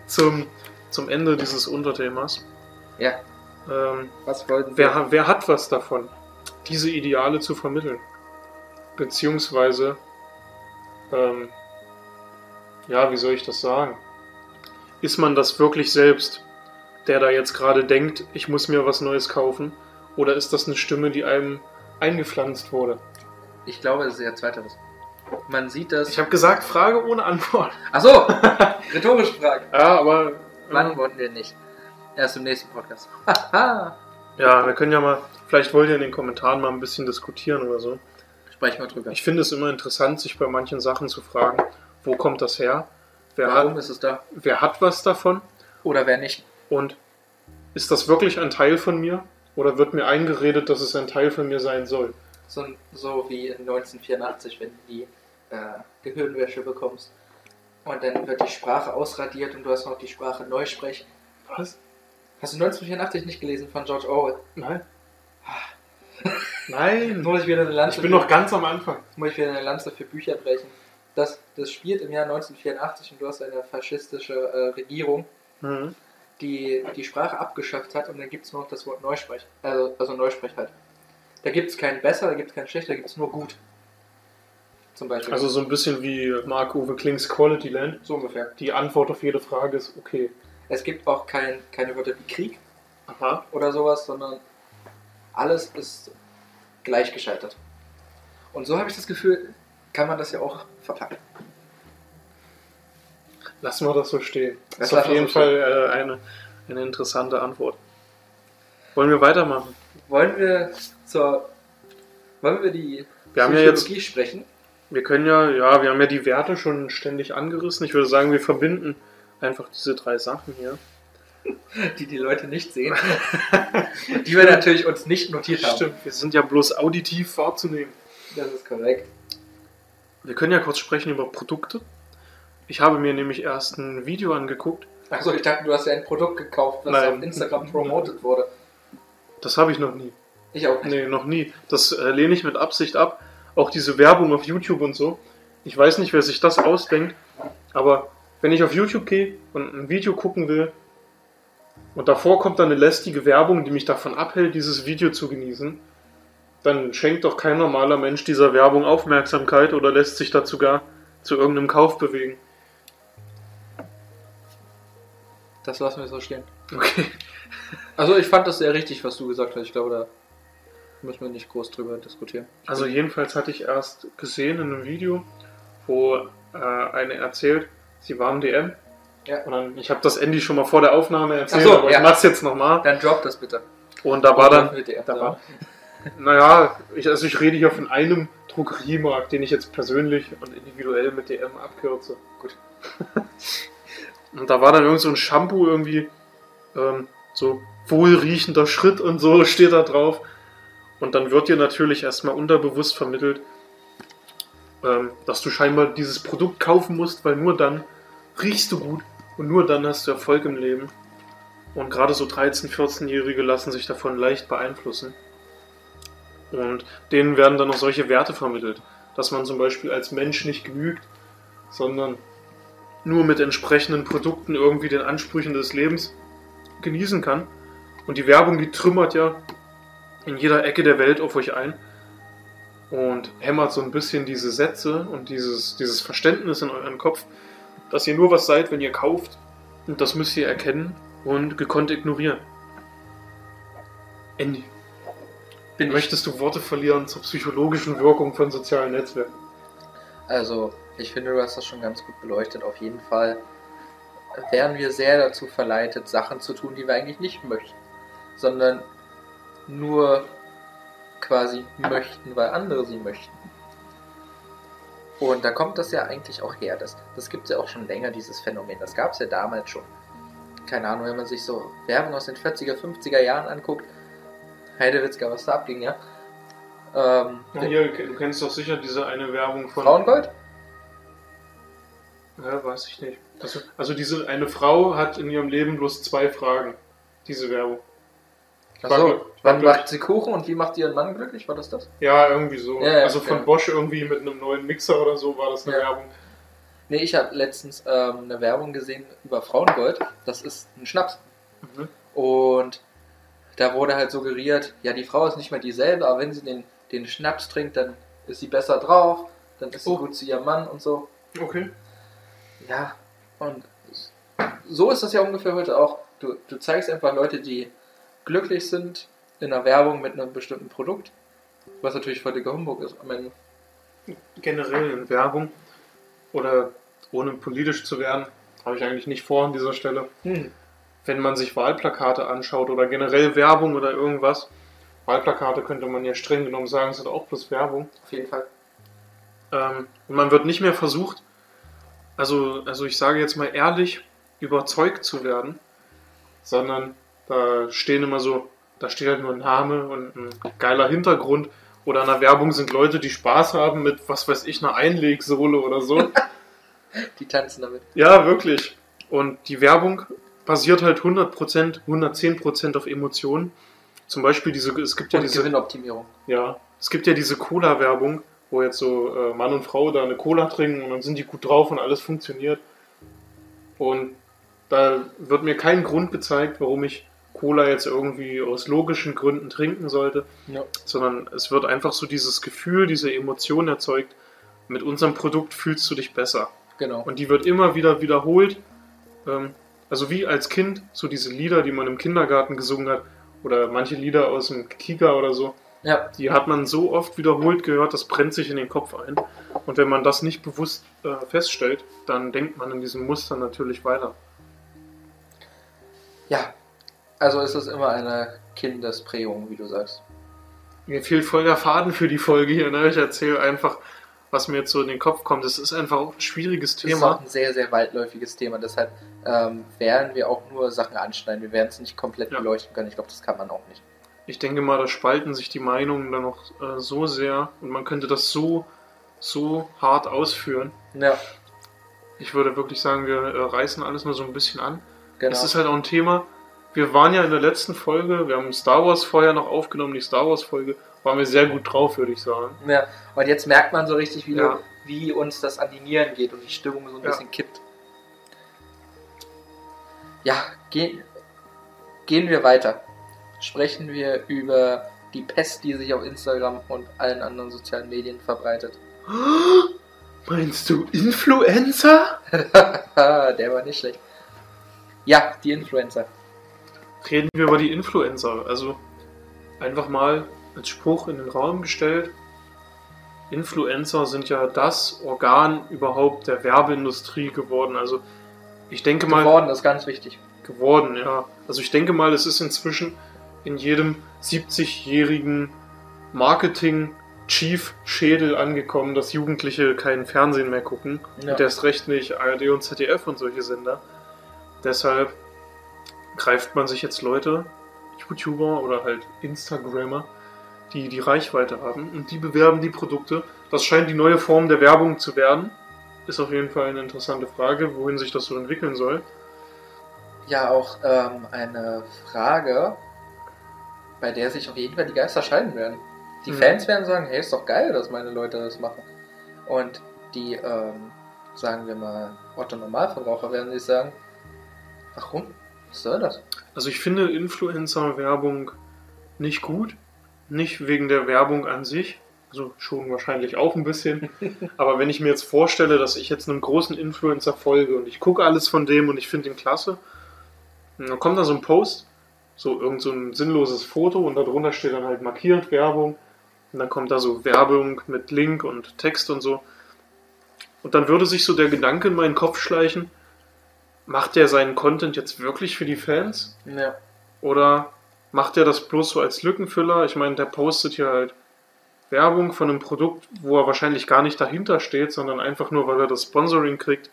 Zum, zum Ende dieses Unterthemas. Ja, Ähm, was wollten wer, wer hat was davon, diese Ideale zu vermitteln? Beziehungsweise, ähm, ja, wie soll ich das sagen? Ist man das wirklich selbst, der da jetzt gerade denkt, ich muss mir was Neues kaufen? Oder ist das eine Stimme, die einem eingepflanzt wurde? Ich glaube, es ist eher zweiteres. Man sieht das. Ich habe gesagt, Frage ohne Antwort. Achso! Rhetorische Frage. Ja, aber. Beantworten wir nicht. Erst im nächsten Podcast. Haha! Ja, wir können ja mal, vielleicht wollt ihr in den Kommentaren mal ein bisschen diskutieren oder so. Sprechen wir drüber. Ich finde es immer interessant, sich bei manchen Sachen zu fragen, wo kommt das her? Wer Warum hat, ist es da? wer hat was davon? Oder wer nicht? Und ist das wirklich ein Teil von mir? Oder wird mir eingeredet, dass es ein Teil von mir sein soll? So, so wie in 1984, wenn du die äh, Gehirnwäsche bekommst. Und dann wird die Sprache ausradiert und du hast noch die Sprache neu sprechen. Was? Hast du 1984 nicht gelesen von George Orwell? Nein. Nein. Muss ich wieder eine Lanze Ich bin für- noch ganz am Anfang. muss ich wieder eine Lanze für Bücher brechen. Das, das spielt im Jahr 1984 und du hast eine faschistische äh, Regierung, Mhm. die die Sprache abgeschafft hat und dann gibt es nur noch das Wort Neusprech. Also, also Neusprech halt. Da gibt es keinen besser, da gibt es keinen schlechter, da gibt es nur gut. Zum Beispiel. Also so ein bisschen wie Marc-Uwe Klings Quality Land. so ungefähr. Die Antwort auf jede Frage ist okay. Es gibt auch kein, keine Wörter wie Krieg Aha. oder sowas, sondern alles ist gleich gescheitert. Und so habe ich das Gefühl, kann man das ja auch verpacken. Lassen wir das so stehen. Das Das ist auf jeden so Fall äh, eine, eine interessante Antwort. Wollen wir weitermachen? Wollen wir zur. Wollen wir die Wir haben ja jetzt Psychologie sprechen? Wir können ja, ja, wir haben ja die Werte schon ständig angerissen. Ich würde sagen, wir verbinden einfach diese drei Sachen hier. die die Leute nicht sehen. die wir natürlich uns nicht notiert haben. Stimmt, wir sind ja bloß auditiv wahrzunehmen. Das ist korrekt. Wir können ja kurz sprechen über Produkte. Ich habe mir nämlich erst ein Video angeguckt. Achso, ich dachte, du hast ja ein Produkt gekauft, was Nein. auf Instagram promotet wurde. Das habe ich noch nie. Ich auch nicht. Nee, noch nie. Das äh, lehne ich mit Absicht ab. Auch diese Werbung auf YouTube und so. Ich weiß nicht, wer sich das ausdenkt, aber wenn ich auf YouTube gehe und ein Video gucken will und davor kommt dann eine lästige Werbung, die mich davon abhält, dieses Video zu genießen, dann schenkt doch kein normaler Mensch dieser Werbung Aufmerksamkeit oder lässt sich dazu gar zu irgendeinem Kauf bewegen. Das lassen wir so stehen. Okay. Also ich fand das sehr richtig, was du gesagt hast. Ich glaube, da müssen wir nicht groß drüber diskutieren. Also jedenfalls hatte ich erst gesehen in einem Video, wo äh, eine erzählt, sie war im DM. Ja. Und dann, ich habe das Andy schon mal vor der Aufnahme erzählt, so, aber ja. ich mach's jetzt nochmal. Dann drop das bitte. Und da war dann, Mit dir. da war, naja, ich, also ich rede hier von einem Drogeriemarkt, den ich jetzt persönlich und individuell mit DM abkürze. Gut. Und da war dann irgend so ein Shampoo irgendwie, ähm, so wohlriechender Schritt und so steht da drauf. Und dann wird dir natürlich erstmal unterbewusst vermittelt, ähm, dass du scheinbar dieses Produkt kaufen musst, weil nur dann riechst du gut und nur dann hast du Erfolg im Leben. Und gerade so 13-, 14-Jährige lassen sich davon leicht beeinflussen. Und denen werden dann noch solche Werte vermittelt, dass man zum Beispiel als Mensch nicht genügt, sondern nur mit entsprechenden Produkten irgendwie den Ansprüchen des Lebens genießen kann. Und die Werbung, die trümmert ja in jeder Ecke der Welt auf euch ein und hämmert so ein bisschen diese Sätze und dieses, dieses Verständnis in euren Kopf, dass ihr nur was seid, wenn ihr kauft. Und das müsst ihr erkennen und gekonnt ignorieren. Andy, Bin ich. möchtest du Worte verlieren zur psychologischen Wirkung von sozialen Netzwerken? Also, ich finde, du hast das schon ganz gut beleuchtet. Auf jeden Fall werden wir sehr dazu verleitet, Sachen zu tun, die wir eigentlich nicht möchten, sondern nur quasi möchten, weil andere sie möchten. Und da kommt das ja eigentlich auch her. Das, das gibt es ja auch schon länger, dieses Phänomen. Das gab es ja damals schon. Keine Ahnung, wenn man sich so Werbung aus den 40er, 50er Jahren anguckt, Heidewitzka, was da abging, ja. Ähm, Ja, hier, du kennst doch sicher diese eine Werbung von. Frauengold? Ja, weiß ich nicht. Also, also diese eine Frau hat in ihrem Leben bloß zwei Fragen. Diese Werbung. War wann macht sie Kuchen und wie macht ihren Mann glücklich? War das das? Ja, irgendwie so. Ja, ja, also von ja. Bosch irgendwie mit einem neuen Mixer oder so war das eine. Werbung. Nee, ich habe letztens ähm, eine Werbung gesehen über Frauengold. Das ist ein Schnaps. Mhm. Und da wurde halt suggeriert, ja, die Frau ist nicht mehr dieselbe, aber wenn sie den, den Schnaps trinkt, dann ist sie besser drauf, dann ist sie Oh. gut zu ihrem Mann und so. Okay. Ja, und so ist das ja ungefähr heute auch. Du, du zeigst einfach Leute, die glücklich sind in einer Werbung mit einem bestimmten Produkt, was natürlich völliger Humbug ist am Ende. Generell in Werbung oder ohne politisch zu werden, habe ich eigentlich nicht vor an dieser Stelle. Hm. Wenn man sich Wahlplakate anschaut oder generell Werbung oder irgendwas, Wahlplakate könnte man ja streng genommen sagen, sind auch bloß Werbung. Auf jeden Fall. Ähm, und man wird nicht mehr versucht, also, also ich sage jetzt mal ehrlich, überzeugt zu werden, sondern da stehen immer so, da steht halt nur ein Name und ein geiler Hintergrund. Oder in der Werbung sind Leute, die Spaß haben mit, was weiß ich, einer Einlegsohle oder so. Die tanzen damit. ja, wirklich. Und die Werbung basiert halt 100%, 110% auf Emotionen. Zum Beispiel diese, es gibt ja Und diese, Gewinnoptimierung. ja, es gibt ja diese Cola-Werbung, wo jetzt so äh, Mann und Frau da eine Cola trinken und dann sind die gut drauf und alles funktioniert. Und da wird mir kein Grund gezeigt, warum ich Cola jetzt irgendwie aus logischen Gründen trinken sollte, Ja. sondern es wird einfach so dieses Gefühl, diese Emotion erzeugt, mit unserem Produkt fühlst du dich besser. Genau. Und die wird immer wieder wiederholt. Ähm, also wie als Kind, so diese Lieder, die man im Kindergarten gesungen hat, oder manche Lieder aus dem Kika oder so, Ja, die hat man so oft wiederholt gehört, das brennt sich in den Kopf ein. Und wenn man das nicht bewusst äh, feststellt, dann denkt man in diesem Muster natürlich weiter. ja. Also ist es immer eine Kindesprägung, wie du sagst. Mir fehlt voll der Faden für die Folge hier. Ne? Ich erzähle einfach, was mir jetzt so in den Kopf kommt. Das ist einfach auch ein schwieriges Das ist Thema. auch ein sehr, sehr weitläufiges Thema. Deshalb ähm, werden wir auch nur Sachen anschneiden. Wir werden es nicht komplett Ja. beleuchten können. Ich glaube, das kann man auch nicht. Ich denke mal, da spalten sich die Meinungen dann noch äh, so sehr und man könnte das so, so hart ausführen. Ja, Ich würde wirklich sagen, wir äh, reißen alles nur so ein bisschen an. genau. Es ist halt auch ein Thema. Wir waren ja in der letzten Folge, wir haben Star Wars vorher noch aufgenommen, die Star Wars Folge, waren wir sehr gut drauf, würde ich sagen. ja. Und jetzt merkt man so richtig, wie, Ja. wie uns das an die Nieren geht und die Stimmung so ein Ja. bisschen kippt. Ja, geh, gehen wir weiter. Sprechen wir über die Pest, die sich auf Instagram und allen anderen sozialen Medien verbreitet. Meinst du Influencer? Der war nicht schlecht. Ja, die Influencer. Reden wir über die Influencer. Also einfach mal als Spruch in den Raum gestellt. Influencer sind ja das Organ überhaupt der Werbeindustrie geworden. Also ich denke mal. Geworden ist ganz wichtig. geworden, ja. Also ich denke mal, es ist inzwischen in jedem 70-jährigen Marketing-Chief-Schädel angekommen, dass Jugendliche keinen Fernsehen mehr gucken. Ja. Und erst recht nicht ARD und ZDF und solche Sender. Deshalb greift man sich jetzt Leute, YouTuber oder halt Instagrammer, die die Reichweite haben und die bewerben die Produkte. Das scheint die neue Form der Werbung zu werden. Ist auf jeden Fall eine interessante Frage, wohin sich das so entwickeln soll. ja auch ähm, eine Frage, bei der sich auf jeden Fall die Geister scheiden werden. Die Mhm. Fans werden sagen, hey, ist doch geil, dass meine Leute das machen. Und die, ähm, sagen wir mal, Otto Normalverbraucher werden sich sagen, warum? Was soll das? Also ich finde Influencer-Werbung nicht gut. Nicht wegen der Werbung an sich. Also schon wahrscheinlich auch ein bisschen. Aber wenn ich mir jetzt vorstelle, dass ich jetzt einem großen Influencer folge und ich gucke alles von dem und ich finde ihn klasse, dann kommt da so ein Post, so irgend so ein sinnloses Foto und darunter steht dann halt markiert Werbung. Und dann kommt da so Werbung mit Link und Text und so. Und dann würde sich so der Gedanke in meinen Kopf schleichen, macht der seinen Content jetzt wirklich für die Fans? Ja. Oder macht er das bloß so als Lückenfüller? Ich meine, der postet hier halt Werbung von einem Produkt, wo er wahrscheinlich gar nicht dahinter steht, sondern einfach nur, weil er das Sponsoring kriegt.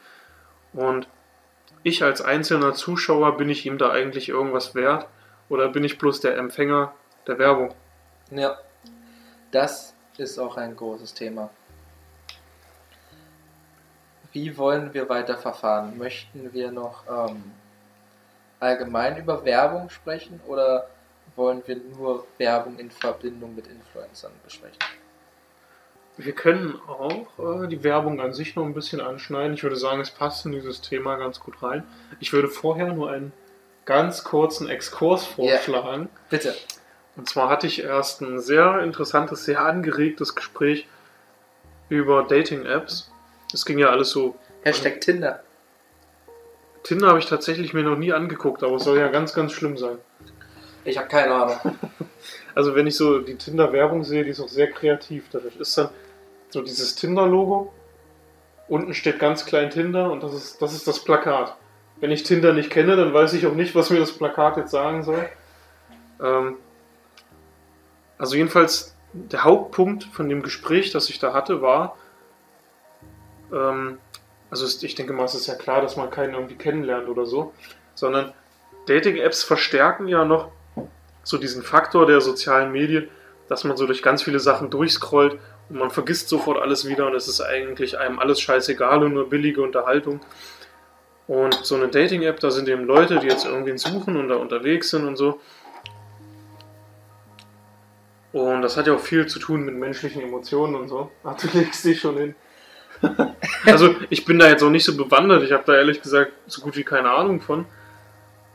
Und ich als einzelner Zuschauer, bin ich ihm da eigentlich irgendwas wert? Oder bin ich bloß der Empfänger der Werbung? Ja. Das ist auch ein großes Thema. Wie wollen wir weiter verfahren? Möchten wir noch ähm, allgemein über Werbung sprechen oder wollen wir nur Werbung in Verbindung mit Influencern besprechen? Wir können auch äh, die Werbung an sich noch ein bisschen anschneiden. Ich würde sagen, es passt in dieses Thema ganz gut rein. Ich würde vorher nur einen ganz kurzen Exkurs vorschlagen. Bitte. Und zwar hatte ich erst ein sehr interessantes, sehr angeregtes Gespräch über Dating-Apps. Es ging ja alles so. Hashtag Tinder. Tinder habe ich tatsächlich mir noch nie angeguckt, aber es soll ja ganz, ganz schlimm sein. Ich habe keine Ahnung. Also wenn ich so die Tinder-Werbung sehe, die ist auch sehr kreativ. Da ist dann so dieses Tinder-Logo. Unten steht ganz klein Tinder und das ist, das ist das Plakat. Wenn ich Tinder nicht kenne, dann weiß ich auch nicht, was mir das Plakat jetzt sagen soll. Ähm, also jedenfalls der Hauptpunkt von dem Gespräch, das ich da hatte, war, ähm, also ich denke mal, es ist ja klar, dass man keinen irgendwie kennenlernt oder so, sondern Dating-Apps verstärken ja noch so diesen Faktor der sozialen Medien, dass man so durch ganz viele Sachen durchscrollt und man vergisst sofort alles wieder und es ist eigentlich einem alles scheißegal und nur billige Unterhaltung. Und so eine Dating-App, da sind eben Leute, die jetzt irgendwen suchen und da unterwegs sind und so. Und das hat ja auch viel zu tun mit menschlichen Emotionen und so. Ach, du legst dich schon hin. also, ich bin da jetzt auch nicht so bewandert. Ich habe da ehrlich gesagt so gut wie keine Ahnung von.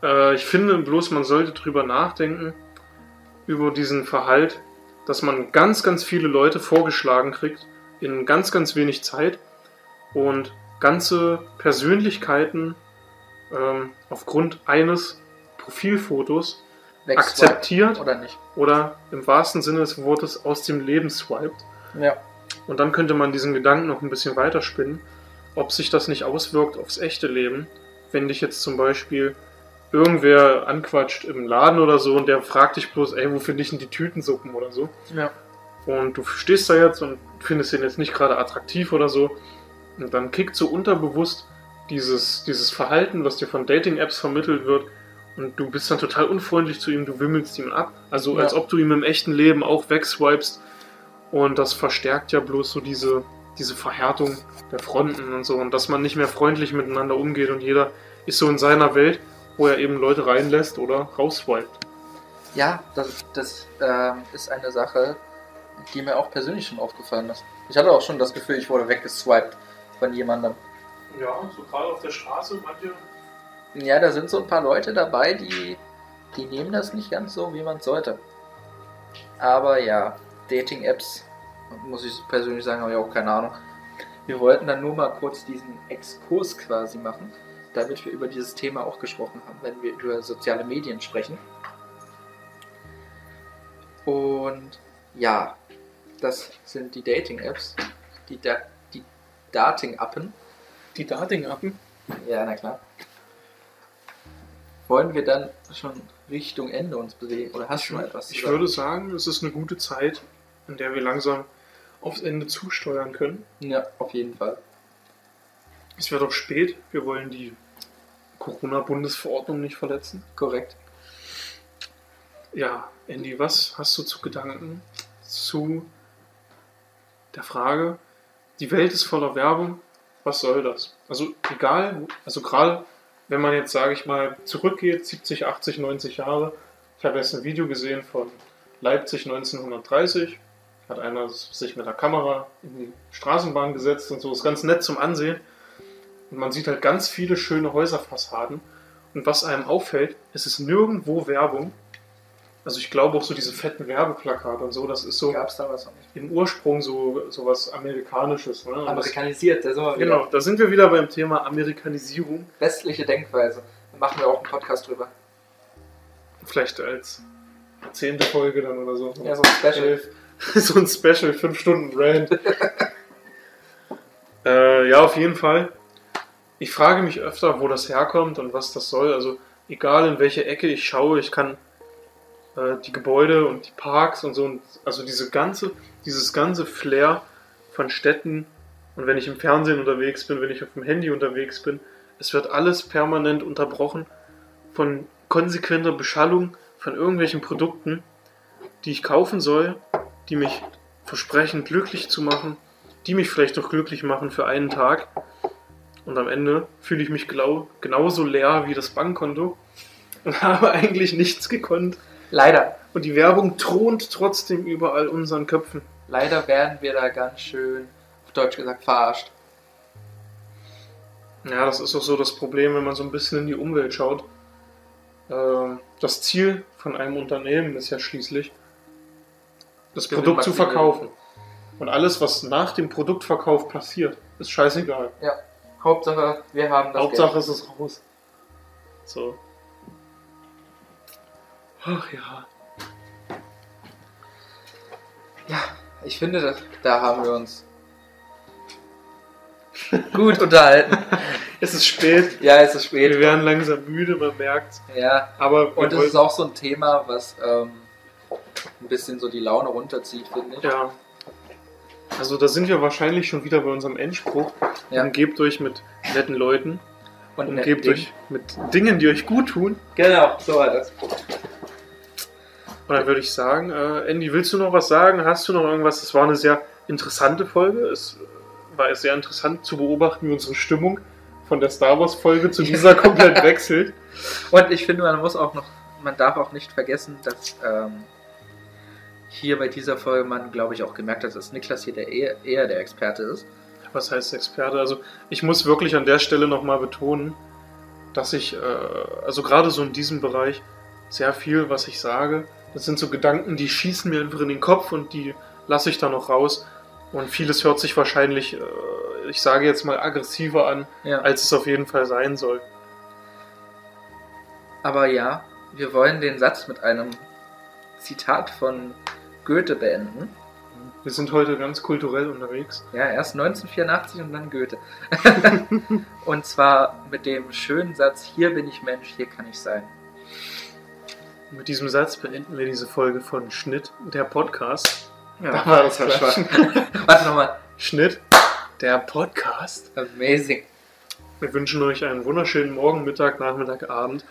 Äh, ich finde bloß, man sollte drüber nachdenken, über diesen Verhalt, dass man ganz, ganz viele Leute vorgeschlagen kriegt in ganz, ganz wenig Zeit und ganze Persönlichkeiten ähm, aufgrund eines Profilfotos akzeptiert oder nicht? oder im wahrsten Sinne des Wortes aus dem Leben swiped. Ja. Und dann könnte man diesen Gedanken noch ein bisschen weiterspinnen, ob sich das nicht auswirkt aufs echte Leben, wenn dich jetzt zum Beispiel irgendwer anquatscht im Laden oder so und der fragt dich bloß, ey, wo finde ich denn die Tütensuppen oder so. Ja. Und du stehst da jetzt und findest den jetzt nicht gerade attraktiv oder so. Und dann kickt so unterbewusst dieses, dieses Verhalten, was dir von Dating-Apps vermittelt wird. Und du bist dann total unfreundlich zu ihm, du wimmelst ihm ab. Also Ja. als ob du ihm im echten Leben auch wegswipest. Und das verstärkt ja bloß so diese, diese Verhärtung der Fronten und so. Und dass man nicht mehr freundlich miteinander umgeht und jeder ist so in seiner Welt, wo er eben Leute reinlässt oder rausswiped. Ja, das, das ähm, ist eine Sache, die mir auch persönlich schon aufgefallen ist. Ich hatte auch schon das Gefühl, ich wurde weggeswiped von jemandem. Ja, so gerade auf der Straße, manche Ja, da sind so ein paar Leute dabei, die, die nehmen das nicht ganz so, wie man es sollte. Aber ja, Dating-Apps, muss ich persönlich sagen, habe ich auch keine Ahnung. Wir wollten dann nur mal kurz diesen Exkurs quasi machen, damit wir über dieses Thema auch gesprochen haben, wenn wir über soziale Medien sprechen. Und ja, das sind die Dating-Apps, die, da die Dating-Appen. die Dating-Appen. Ja, na klar. Wollen wir dann schon Richtung Ende uns bewegen? Oder hast du noch etwas Ich würde sagen, es ist eine gute Zeit, in der wir langsam aufs Ende zusteuern können. Ja, auf jeden Fall. Es wird auch spät. Wir wollen die Corona-Bundesverordnung nicht verletzen. Korrekt. Ja, Andy, was hast du zu Gedanken zu der Frage, die Welt ist voller Werbung, was soll das? Also egal, also gerade wenn man jetzt, sage ich mal, zurückgeht, 70, 80, 90 Jahre, ich habe jetzt ein Video gesehen von Leipzig 1930, hat einer sich mit der Kamera in die Straßenbahn gesetzt und so, ist ganz nett zum Ansehen. Und man sieht halt ganz viele schöne Häuserfassaden. Und was einem auffällt, es ist nirgendwo Werbung. Also ich glaube auch so diese fetten Werbeplakate und so, das ist so Gab es damals nicht. im Ursprung so, so was Amerikanisches. Ne? Amerikanisiert, da sind wir wieder. genau, da sind wir wieder beim Thema Amerikanisierung. Westliche Denkweise. Da machen wir auch einen Podcast drüber. Vielleicht als zehnte Folge dann oder so. Ja, so ein Special. Elf. so ein Special, 5 Stunden Rand. äh, ja, auf jeden Fall. Ich frage mich öfter, wo das herkommt und was das soll. Also egal in welche Ecke ich schaue, ich kann äh, die Gebäude und die Parks und so, und also diese ganze, dieses ganze Flair von Städten und wenn ich im Fernsehen unterwegs bin, wenn ich auf dem Handy unterwegs bin, es wird alles permanent unterbrochen von konsequenter Beschallung von irgendwelchen Produkten, die ich kaufen soll, die mich versprechen, glücklich zu machen, die mich vielleicht auch glücklich machen für einen Tag. Und am Ende fühle ich mich glau genauso leer wie das Bankkonto und habe eigentlich nichts gekonnt. Leider. Und die Werbung thront trotzdem überall unseren Köpfen. Leider werden wir da ganz schön, auf Deutsch gesagt, verarscht. Ja, das ist auch so das Problem, wenn man so ein bisschen in die Umwelt schaut. Ähm, Das Ziel von einem Unternehmen ist ja schließlich, das Produkt zu verkaufen. Und alles, was nach dem Produktverkauf passiert, ist scheißegal. Ja. Hauptsache, wir haben das Hauptsache es ist raus. So. Ach ja. Geld. Ja, ich finde, das, da haben wir uns gut unterhalten. Es ist spät. Ja, es ist Wir spät. werden langsam müde, man merkt. Ja, Aber wir und es ist auch so ein Thema, was ähm, ein bisschen so die Laune runterzieht, finde ich. Ja. Also da sind wir wahrscheinlich schon wieder bei unserem Endspruch. Ja. Umgebt euch mit netten Leuten. Und Umgebt Ding- euch mit Dingen, die euch gut tun. Genau, so war das. Und dann würde ich sagen, äh, Andy, willst du noch was sagen? Hast du noch irgendwas? Es war eine sehr interessante Folge. Es war sehr interessant zu beobachten, wie unsere Stimmung von der Star Wars Folge zu dieser komplett wechselt. Und ich finde, man muss auch noch, man darf auch nicht vergessen, dass ähm, hier bei dieser Folge man, glaube ich, auch gemerkt hat, dass Niklas hier der eher, eher der Experte ist. Was heißt Experte? Also ich muss wirklich an der Stelle nochmal betonen, dass ich, äh, also gerade so in diesem Bereich, sehr viel, was ich sage, das sind so Gedanken, die schießen mir einfach in den Kopf und die lasse ich da noch raus. Und vieles hört sich wahrscheinlich, äh, ich sage jetzt mal, aggressiver an, Ja. als es auf jeden Fall sein soll. Aber ja, wir wollen den Satz mit einem Zitat von Goethe beenden. Wir sind heute ganz kulturell unterwegs. Ja, erst 1984 und dann Goethe. und zwar mit dem schönen Satz, hier bin ich Mensch, hier kann ich sein. Mit diesem Satz beenden wir diese Folge von Schnitt, der Podcast. Ja, Da war das war schwach. Warte nochmal. Schnitt, der Podcast. Amazing. Wir wünschen euch einen wunderschönen Morgen, Mittag, Nachmittag, Abend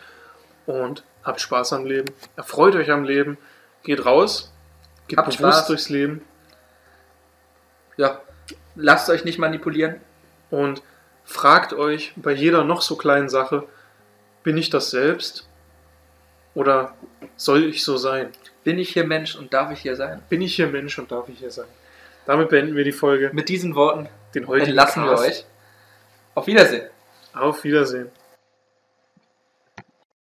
und habt Spaß am Leben. Erfreut euch am Leben. Geht raus. Geht Habt bewusst Spaß. durchs Leben Ja, lasst euch nicht manipulieren. und fragt euch bei jeder noch so kleinen Sache, bin ich das selbst oder soll ich so sein? Bin ich hier Mensch und darf ich hier sein? Bin ich hier Mensch und darf ich hier sein? Damit beenden wir die Folge. Mit diesen Worten Den heutigen entlassen wir euch. Auf Wiedersehen. Auf Wiedersehen.